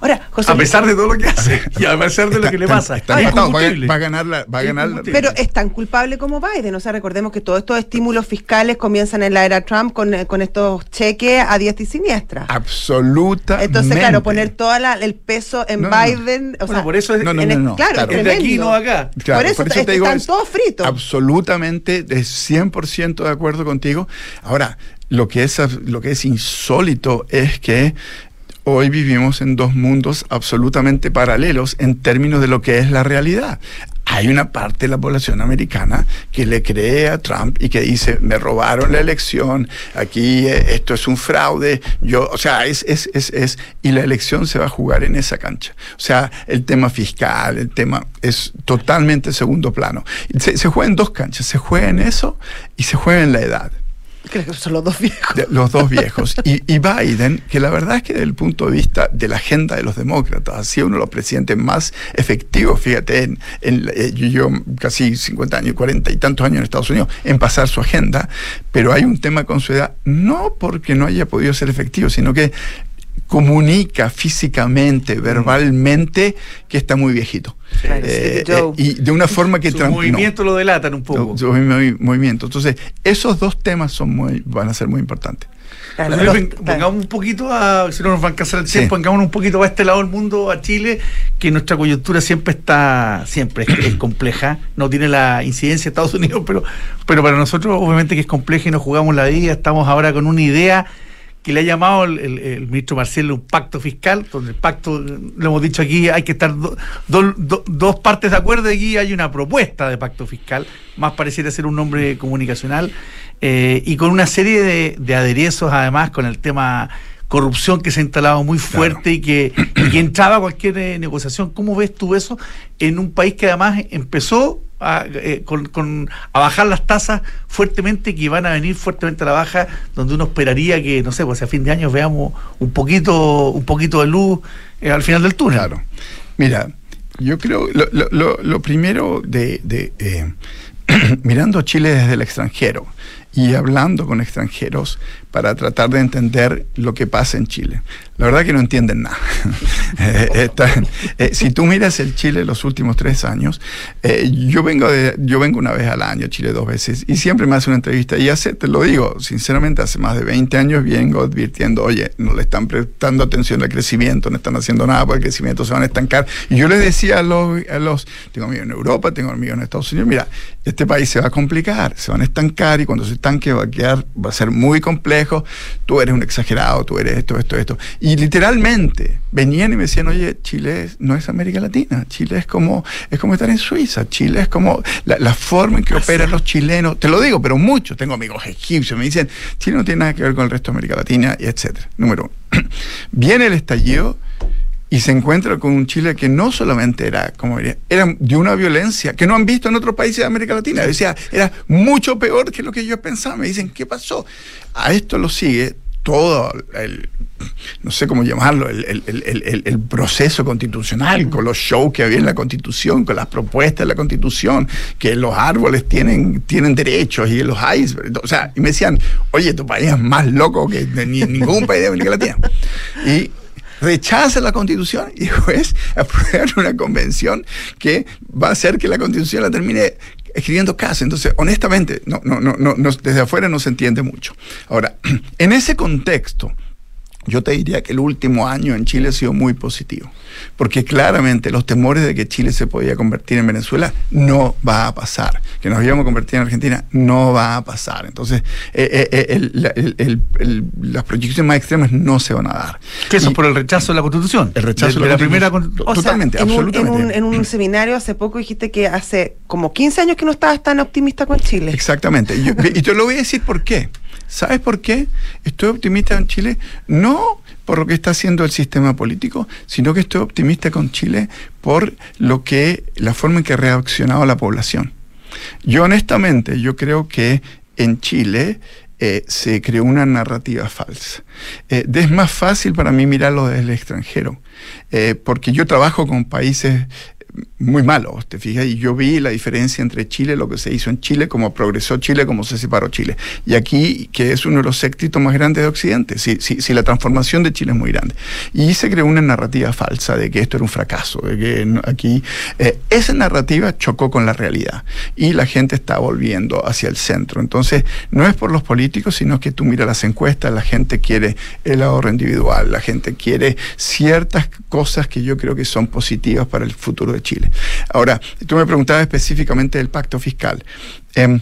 Ahora, José A pesar de todo lo que hace y a pesar de lo que le Está- pasa. está Es empatado, va, a- incombustible. va a ganar la, va a ganar la-. Pero es tan culpable como Biden. O sea, recordemos que todos estos estímulos fiscales comienzan en la era Trump con, eh, con estos cheques a diestra y siniestra. Absolutamente. Entonces, claro, poner todo el peso en No, no, no. Biden. O Bueno, sea, por eso es, No, no, en no, el- no, claro, claro. es de aquí no acá. Por eso te est- están es todos fritos. Absolutamente, de 100% de acuerdo contigo. Ahora, lo que, es, lo que es insólito es que hoy vivimos en dos mundos absolutamente paralelos en términos de lo que es la realidad. hay una parte de la población americana que le cree a Trump y que dice, me robaron la elección, aquí eh, esto es un fraude, yo, o sea, es, es, es, es, y la elección se va a jugar en esa cancha. O sea, el tema fiscal, el tema es totalmente segundo plano. Se, se juega en dos canchas, se juega en eso y se juega en la edad. Creo que son los dos viejos. Los dos viejos. Y, Biden, que la verdad es que desde el punto de vista de la agenda de los demócratas, ha sido uno de los presidentes más efectivos, fíjate, en, eh, yo casi 50 años, 40 y tantos años en Estados Unidos, en pasar su agenda, pero hay un tema con su edad, no porque no haya podido ser efectivo, sino que comunica físicamente, verbalmente, que está muy viejito. Claro, Eh, sí, Joe. eh, y de una forma que... Sus tran- no. movimientos lo delatan un poco. Su movi- movimiento. Entonces, esos dos temas son muy, van a ser muy importantes. Claro, los- pongamos un poquito a, si no nos van a casar el Sí. tiempo, pongamos un poquito a este lado del mundo, a Chile, que nuestra coyuntura siempre está, siempre es, es compleja, no tiene la incidencia de Estados Unidos, pero, pero para nosotros obviamente que es compleja y nos jugamos la vida, estamos ahora con una idea que le ha llamado el, ministro Marcelo un pacto fiscal, donde el pacto, lo hemos dicho aquí, hay que estar do- dos partes de acuerdo y aquí hay una propuesta de pacto fiscal, más pareciera ser un nombre comunicacional, eh, y con una serie de, de aderezos además con el tema corrupción que se ha instalado muy fuerte y, que, y que entraba a cualquier eh, negociación. ¿Cómo ves tú eso en un país que además empezó a, eh, con, con- a bajar las tasas fuertemente, que van a venir fuertemente a la baja, donde uno esperaría que, no sé, pues a fin de año veamos un poquito, un poquito de luz eh, al final del túnel? Claro. Mira, yo creo, lo, lo- lo- lo primero de, de, mirando Chile desde el extranjero y hablando con extranjeros para tratar de entender lo que pasa en Chile. La verdad que no entienden nada. Eh, están- eh, si tú miras el Chile los últimos tres años, eh, yo, vengo yo vengo una vez al año, Chile dos veces, y siempre me hace una entrevista. Y hace, te lo digo, sinceramente, hace más de 20 años vengo advirtiendo, oye, no le están prestando atención al crecimiento, no están haciendo nada por el crecimiento, se van a estancar. Y yo les decía a los, a los tengo amigos en Europa, tengo amigos en Estados Unidos, mira, este país se va a complicar, se van a estancar y cuando se estanque va a quedar, va a ser muy complejo, tú eres un exagerado, tú eres esto, esto, esto. Y literalmente venían y me decían, oye, Chile es- no es América Latina, Chile es como, es como estar en Suiza, Chile es como la, la forma en que operan los chilenos, te lo digo, pero mucho, tengo amigos egipcios, me dicen, Chile no tiene nada que ver con el resto de América Latina, y etcétera. Número uno. Viene el estallido y se encuentra con un Chile que no solamente era, como diría, era de una violencia que no han visto en otros países de América Latina. Decía, era mucho peor que lo que ellos pensaban. Me dicen, ¿qué pasó? A esto lo sigue todo el, no sé cómo llamarlo, el, el- el- proceso constitucional, con los shows que había en la constitución, con las propuestas de la constitución, que los árboles tienen, tienen derechos y los icebergs. O sea, y me decían, oye, tu país es más loco que ni- ningún país de América Latina. Y rechaza la constitución y después aprueban una convención que va a hacer que la constitución la termine escribiendo casi. Entonces, honestamente, no, no, no, no- desde afuera no se entiende mucho. Ahora, en ese contexto, yo te diría que el último año en Chile ha sido muy positivo, porque claramente los temores de que Chile se podía convertir en Venezuela no va a pasar, que nos íbamos a convertir en Argentina no va a pasar. Entonces, eh, eh, eh, el- la- el- el- el- las proyecciones más extremas no se van a dar. Que eso Y- es por el rechazo de la Constitución. El rechazo de, de la la primera Constitución. sea, Totalmente, en un- absolutamente. En un, en un seminario hace poco dijiste que hace como 15 años que no estabas tan optimista con Chile. Exactamente. Y, yo- y te lo voy a decir por qué. ¿Sabes por qué? Estoy optimista en Chile, no por lo que está haciendo el sistema político, sino que estoy optimista con Chile por lo que la forma en que ha reaccionado la población. Yo honestamente, yo creo que en Chile eh, se creó una narrativa falsa. Eh, es más fácil para mí mirarlo desde el extranjero, eh, porque yo trabajo con países muy malos, te fijas, y yo vi la diferencia entre Chile, lo que se hizo en Chile, cómo progresó Chile, cómo se separó Chile. Y aquí, que es uno de los éxitos más grandes de Occidente, si, si, si la transformación de Chile es muy grande. Y se creó una narrativa falsa de que esto era un fracaso, de que aquí... eh, esa narrativa chocó con la realidad y la gente está volviendo hacia el centro. Entonces, no es por los políticos, sino que tú miras las encuestas, la gente quiere el ahorro individual, la gente quiere ciertas cosas que yo creo que son positivas para el futuro de Chile. Ahora, tú me preguntabas específicamente del pacto fiscal. Em,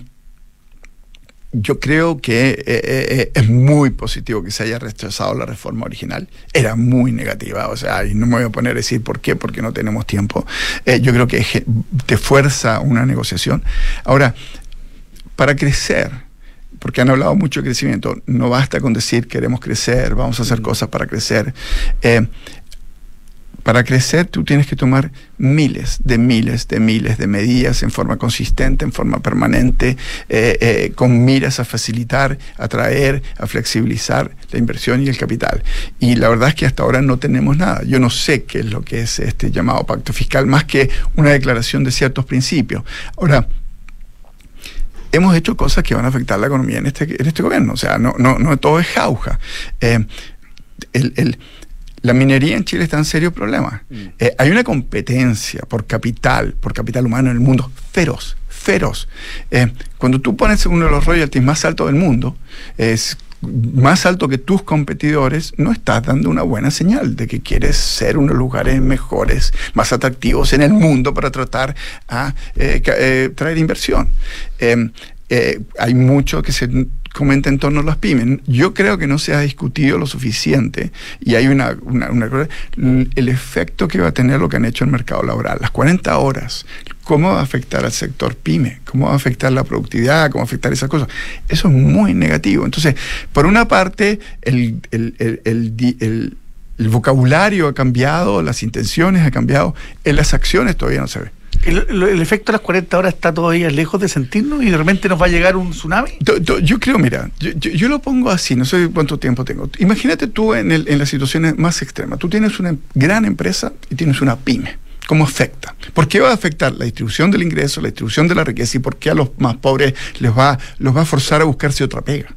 yo creo que eh, eh, es muy positivo que se haya rechazado la reforma original. Era muy negativa, o sea, y no me voy a poner a decir por qué, porque no tenemos tiempo. yo creo que te fuerza una negociación. Ahora, para crecer, porque han hablado mucho de crecimiento, no basta con decir queremos crecer, vamos a hacer cosas para crecer para crecer tú tienes que tomar miles de miles de miles de medidas en forma consistente, en forma permanente, eh, eh, con miras a facilitar, atraer, a flexibilizar la inversión y el capital. Y la verdad es que hasta ahora no tenemos nada. Yo no sé qué es lo que es este llamado pacto fiscal, más que una declaración de ciertos principios. Ahora, hemos hecho cosas que van a afectar la economía en este, en este gobierno. O sea, no, no, no todo es jauja. Eh, el la minería en Chile está en serio problema. Mm. Eh, hay una competencia por capital, por capital humano en el mundo feroz, feroz. Eh, cuando tú pones uno de los royalties más altos del mundo, es más alto que tus competidores, no estás dando una buena señal de que quieres ser uno de los lugares mejores, más atractivos en el mundo para tratar a eh, traer inversión. hay mucho que se comenta en torno a las pymes. Yo creo que no se ha discutido lo suficiente y hay una, una, el efecto que va a tener lo que han hecho el mercado laboral, las 40 horas, cómo va a afectar al sector pyme, cómo va a afectar la productividad, cómo va a afectar esas cosas. Eso es muy negativo. Entonces, por una parte, el, el, el, el vocabulario ha cambiado, las intenciones han cambiado, en las acciones todavía no se ve. El, efecto de las 40 horas está todavía lejos de sentirnos y de repente nos va a llegar un tsunami? Yo, creo, mira, yo, lo pongo así, no sé cuánto tiempo tengo. Imagínate tú en, el, en las situaciones más extremas. Tú tienes una gran empresa y tienes una pyme. ¿Cómo afecta? ¿Por qué va a afectar la distribución del ingreso, la distribución de la riqueza y por qué a los más pobres les va, los va a forzar a buscarse otra pega?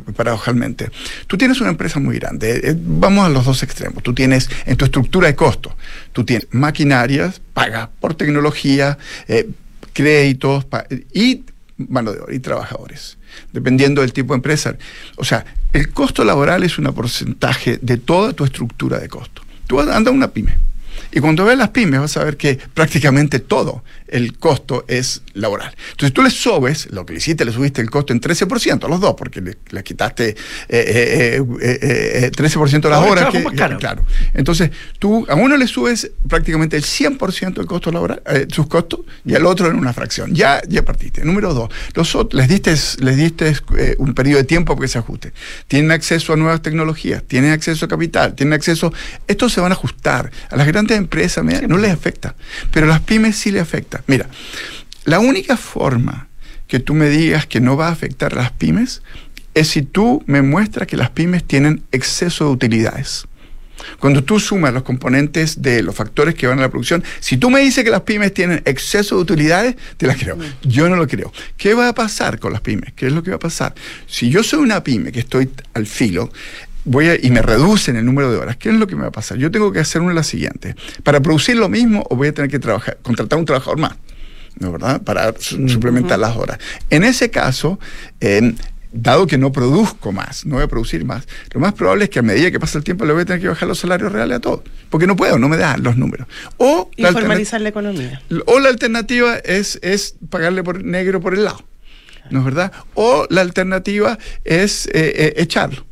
Paradojalmente. Tú tienes una empresa muy grande, eh, vamos a los dos extremos. Tú tienes en tu estructura de costo, tú tienes maquinarias, pagas por tecnología, eh, créditos y mano de obra y trabajadores, dependiendo del tipo de empresa. O sea, el costo laboral es un porcentaje de toda tu estructura de costo. Tú andas una pyme y cuando ves las pymes vas a ver que prácticamente todo el costo es laboral. Entonces tú le subes, lo que le hiciste, le subiste el costo en 13% a los dos, porque le, quitaste 13% eh, eh, eh, de las horas. Que, claro. Entonces tú a uno le subes prácticamente el 100% del costo laboral, sus costos, y al otro en una fracción. Ya, ya partiste. Número dos, los les diste, les diste un periodo de tiempo para que se ajuste. Tienen acceso a nuevas tecnologías, tienen acceso a capital, tienen acceso... Estos se van a ajustar. A las grandes empresas no les afecta, pero a las pymes sí les afecta. Mira, la única forma que tú me digas que no va a afectar a las pymes es si tú me muestras que las pymes tienen exceso de utilidades. Cuando tú sumas los componentes de los factores que van a la producción, si tú me dices que las pymes tienen exceso de utilidades, te las creo. Yo no lo creo. ¿Qué va a pasar con las pymes? ¿Qué es lo que va a pasar? Si yo soy una pyme que estoy al filo, voy a, y me reducen el número de horas, ¿qué es lo que me va a pasar? Yo tengo que hacer una la siguiente. Para producir lo mismo, o voy a tener que trabajar, contratar un trabajador más. ¿no verdad? Para suplementar las horas. En ese caso, dado que no produzco más, no voy a producir más, lo más probable es que a medida que pasa el tiempo le voy a tener que bajar los salarios reales a todos, porque no puedo, no me dan los números. O y formalizar la economía. O la alternativa es, es pagarle por negro por el lado, ¿no es verdad? O la alternativa es eh, eh, echarlo.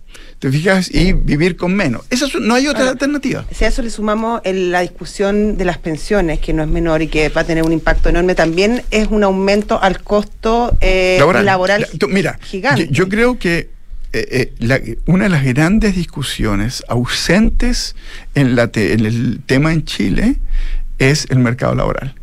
¿Te fijas? Y vivir con menos. Eso no hay otra alternativa. Si a eso le sumamos la discusión de las pensiones, que no es menor y que va a tener un impacto enorme, también es un aumento al costo eh, laboral, mira, gigante. Yo, creo que eh, eh, una de las grandes discusiones ausentes en, la en el tema en Chile es el mercado laboral.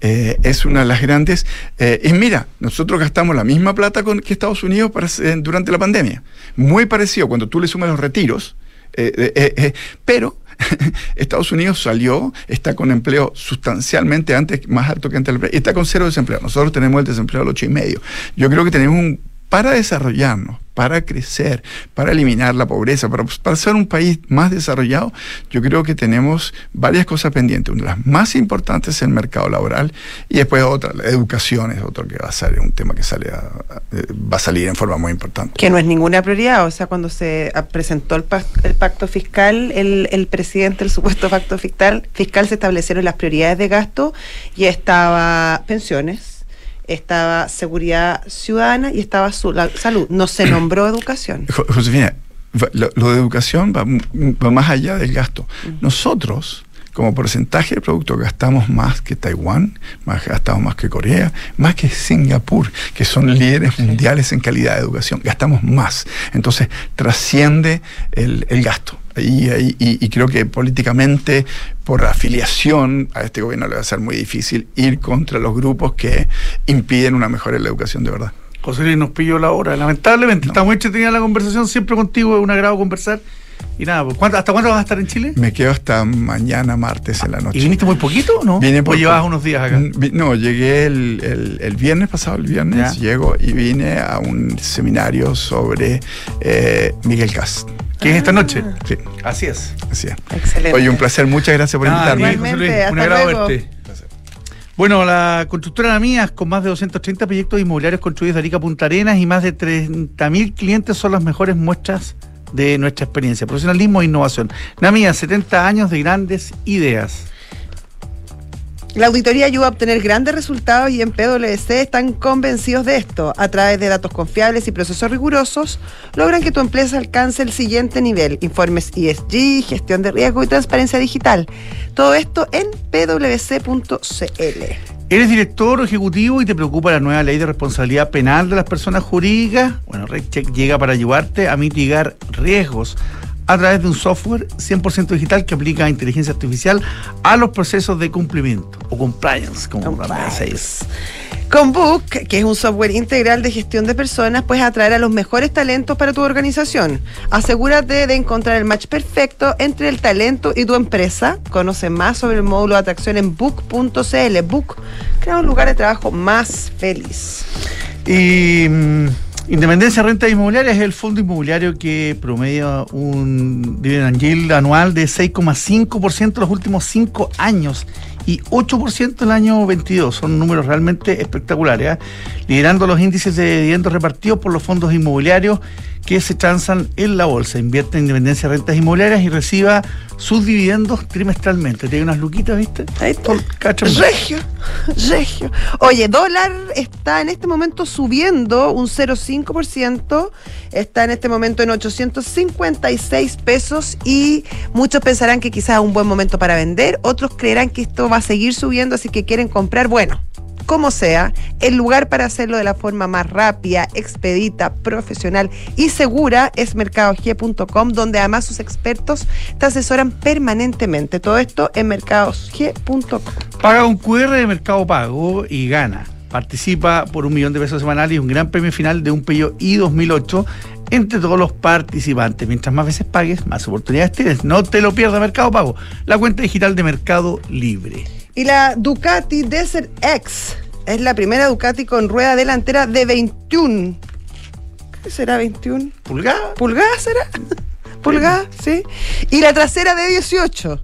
Eh, es una de las grandes. Eh, y mira, nosotros gastamos la misma plata con, que Estados Unidos durante la pandemia. Muy parecido cuando tú le sumas los retiros. Eh, pero Estados Unidos salió, está con empleo sustancialmente antes, más alto que antes del está con cero desempleo. Nosotros tenemos el desempleo al ocho y medio. Yo creo que tenemos un para desarrollarnos, para crecer, para eliminar la pobreza, para, para, ser un país más desarrollado, yo creo que tenemos varias cosas pendientes. Una de las más importantes es el mercado laboral y después otra, la educación es otro que va a salir, un tema que sale va a salir en forma muy importante. Que no es ninguna prioridad, o sea, cuando se presentó el, pacto fiscal, el, el presidente, el supuesto pacto fiscal, fiscal se establecieron las prioridades de gasto y estaba pensiones estaba seguridad ciudadana y estaba su- la- salud. No se nombró educación. Jo- Josefina, lo, lo de educación va, va más allá del gasto. Nosotros, como porcentaje de producto, gastamos más que Taiwán, más gastamos más que Corea, más que Singapur, que son líderes mundiales en calidad de educación. Gastamos más. Entonces, trasciende el, el gasto. Y, y- creo que políticamente, por afiliación a este gobierno, le va a ser muy difícil ir contra los grupos que impiden una mejora en la educación de verdad. José Luis nos pilló la hora. Lamentablemente, está muy entretenida la conversación, siempre contigo, es un agrado conversar. Y nada, pues, ¿cuánto- ¿hasta cuándo vas a estar en Chile? Me quedo hasta mañana martes en la noche. ¿Y viniste muy poquito o no? Vine ¿O por- llevabas unos días acá? No, llegué el, el- el viernes pasado, el viernes, Ya. llego y vine a un seminario sobre eh, Miguel Cast. ¿Qué es esta noche? Sí, Así es. así es. Excelente. Oye, un placer, muchas gracias por Nada, invitarme. Luis, un agrado verte. Bueno, la constructora La Mías, con más de 230 proyectos inmobiliarios construidos de Arica Punta Arenas y más de 30.000 clientes, son las mejores muestras de nuestra experiencia. Profesionalismo e innovación. Namia, 70 años de grandes ideas. La auditoría ayuda a obtener grandes resultados y en PwC están convencidos de esto. A través de datos confiables y procesos rigurosos, logran que tu empresa alcance el siguiente nivel. Informes ESG, gestión de riesgo y transparencia digital. Todo esto en pwc.cl. ¿Eres director o ejecutivo y te preocupa la nueva ley de responsabilidad penal de las personas jurídicas? Bueno, RedCheck llega para ayudarte a mitigar riesgos a través de un software 100% digital que aplica inteligencia artificial a los procesos de cumplimiento o compliance, como también se dice. Con Book, que es un software integral de gestión de personas, puedes atraer a los mejores talentos para tu organización. Asegúrate de encontrar el match perfecto entre el talento y tu empresa. Conoce más sobre el módulo de atracción en book.cl. Book crea un lugar de trabajo más feliz. Y mm, Independencia Renta Inmobiliaria es el fondo inmobiliario que promedia un dividend anual de 6,5% los últimos 5 años y 8% el año 22. Son números realmente espectaculares, ¿eh? liderando los índices de dividendos repartidos por los fondos inmobiliarios que se transan en la bolsa. Invierte en Independencia Rentas Inmobiliarias y reciba sus dividendos trimestralmente. Tiene unas luquitas, ¿viste? Ahí está. Regio, regio. Oye, dólar está en este momento subiendo un 0,5%. Está en este momento en 856 pesos y muchos pensarán que quizás es un buen momento para vender. Otros creerán que esto va a seguir subiendo, así que quieren comprar. Bueno. Como sea, el lugar para hacerlo de la forma más rápida, expedita, profesional y segura es mercadog.com, donde además sus expertos te asesoran permanentemente. Todo esto en mercadog.com. Paga un QR de Mercado Pago y gana. Participa por un millón de pesos semanales y un gran premio final de un Peugeot i 2008 entre todos los participantes. Mientras más veces pagues, más oportunidades tienes. No te lo pierdas Mercado Pago, la cuenta digital de Mercado Libre. Y la Ducati Desert X es la primera Ducati con rueda delantera de 21. ¿Qué será 21? ¿Pulgada? ¿Pulgada será? ¿Pulgada? Sí. Y la trasera de 18.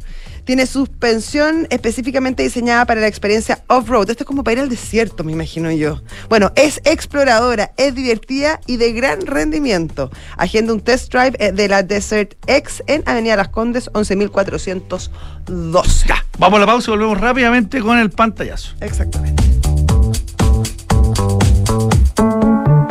Tiene suspensión específicamente diseñada para la experiencia off-road. Esto es como para ir al desierto, me imagino yo. Bueno, es exploradora, es divertida y de gran rendimiento. Agenda un test drive eh, de la Desert X en Avenida Las Condes, 11.412. Ya, vamos a la pausa y volvemos rápidamente con el pantallazo. Exactamente.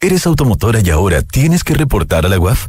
¿Eres automotora y ahora tienes que reportar a la UAF?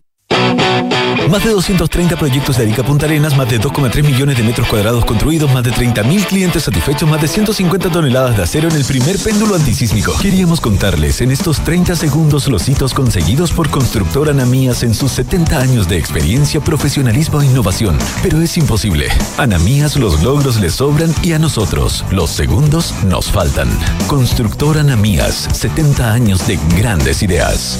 Más de 230 proyectos de Arica Punta Arenas, más de 2,3 millones de metros cuadrados construidos, más de 30.000 clientes satisfechos, más de 150 toneladas de acero en el primer péndulo antisísmico. Queríamos contarles en estos 30 segundos los hitos conseguidos por Constructora Anamías en sus 70 años de experiencia, profesionalismo e innovación. Pero es imposible. Anamías los logros le sobran y a nosotros los segundos nos faltan. Constructora Anamías, 70 años de grandes ideas.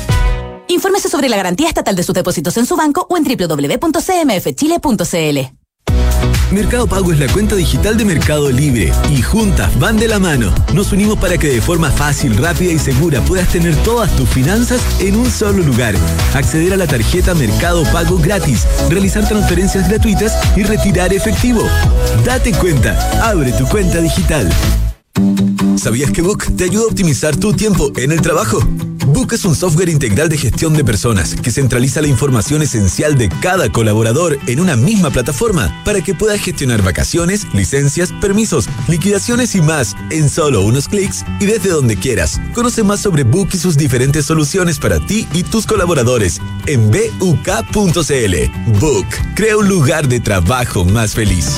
Infórmese sobre la garantía estatal de sus depósitos en su banco o en www.cmfchile.cl. Mercado Pago es la cuenta digital de Mercado Libre y juntas van de la mano. Nos unimos para que de forma fácil, rápida y segura puedas tener todas tus finanzas en un solo lugar. Acceder a la tarjeta Mercado Pago gratis, realizar transferencias gratuitas y retirar efectivo. Date cuenta, abre tu cuenta digital. ¿Sabías que Book te ayuda a optimizar tu tiempo en el trabajo? Book es un software integral de gestión de personas que centraliza la información esencial de cada colaborador en una misma plataforma para que puedas gestionar vacaciones, licencias, permisos, liquidaciones y más en solo unos clics y desde donde quieras. Conoce más sobre Book y sus diferentes soluciones para ti y tus colaboradores en buk.cl. Book crea un lugar de trabajo más feliz.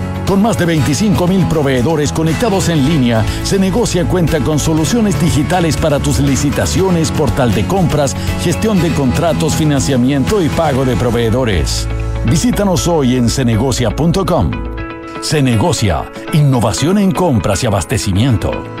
Con más de 25 mil proveedores conectados en línea, Se Negocia cuenta con soluciones digitales para tus licitaciones, portal de compras, gestión de contratos, financiamiento y pago de proveedores. Visítanos hoy en cenegocia.com. Se Negocia, innovación en compras y abastecimiento.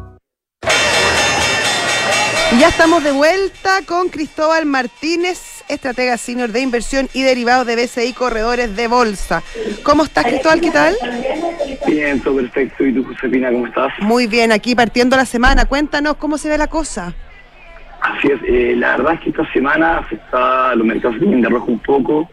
Ya estamos de vuelta con Cristóbal Martínez, estratega senior de inversión y derivados de BCI Corredores de Bolsa. ¿Cómo estás, Cristóbal? ¿Qué tal? Bien, todo perfecto. ¿Y tú, Josefina, cómo estás? Muy bien, aquí partiendo la semana. Cuéntanos cómo se ve la cosa. Así es, eh, la verdad es que esta semana está, los mercados vienen de rojo un poco.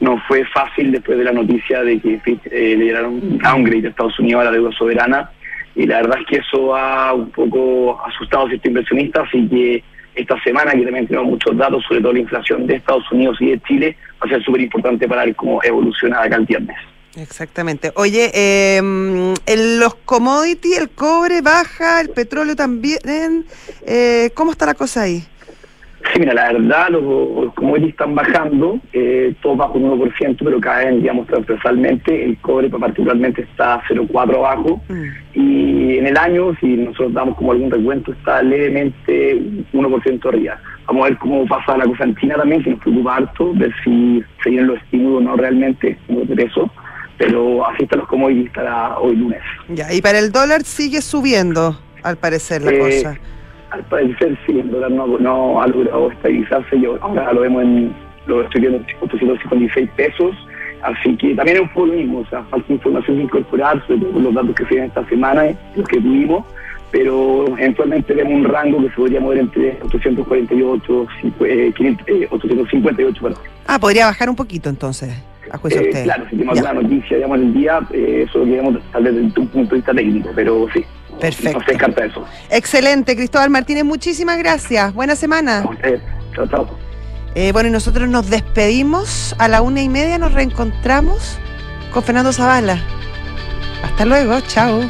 No fue fácil después de la noticia de que eh, le dieron un downgrade a Estados Unidos a la deuda soberana y la verdad es que eso ha un poco asustado a ciertos inversionistas, así que esta semana que también tenemos muchos datos, sobre todo la inflación de Estados Unidos y de Chile, va a ser súper importante para ver cómo evoluciona acá el viernes. Exactamente. Oye, eh, en los commodities, el cobre baja, el petróleo también. Eh, ¿Cómo está la cosa ahí? Sí, mira, la verdad, los, commodities están bajando, eh, todos bajo un 1%, pero caen, digamos, transversalmente. El cobre particularmente está 0,4 abajo. Mm. Y en el año, si nosotros damos como algún recuento, está levemente 1% arriba. Vamos a ver cómo pasa la cosa en China también, que nos preocupa harto, ver si se vienen los estímulos o no realmente, como de peso. Pero así están los commodities para hoy lunes. Ya, y para el dólar sigue subiendo, al parecer, la Eh, cosa. Al parecer sí, el dólar no, no ha logrado estabilizarse, yo ahora lo vemos en, lo estoy viendo en 856 pesos, así que también es un poco lo mismo, o sea, falta información que incorporar, sobre todo los datos que se ven esta semana, eh, los que tuvimos, pero eventualmente vemos un rango que se podría mover entre 848, cincu- eh, 500, eh, 858, perdón. Ah, podría bajar un poquito entonces, a juicio de Eh, ustedes. claro, si tenemos Ya. alguna noticia, digamos, en el día, eh, eso lo queremos tal vez desde un punto de vista técnico, pero sí, Perfecto. no se descarta eso. Excelente, Cristóbal Martínez, muchísimas gracias. Buena semana. A chao, chao. Eh, bueno, y nosotros nos despedimos. A la una y media nos reencontramos con Fernando Zavala. Hasta luego, chao.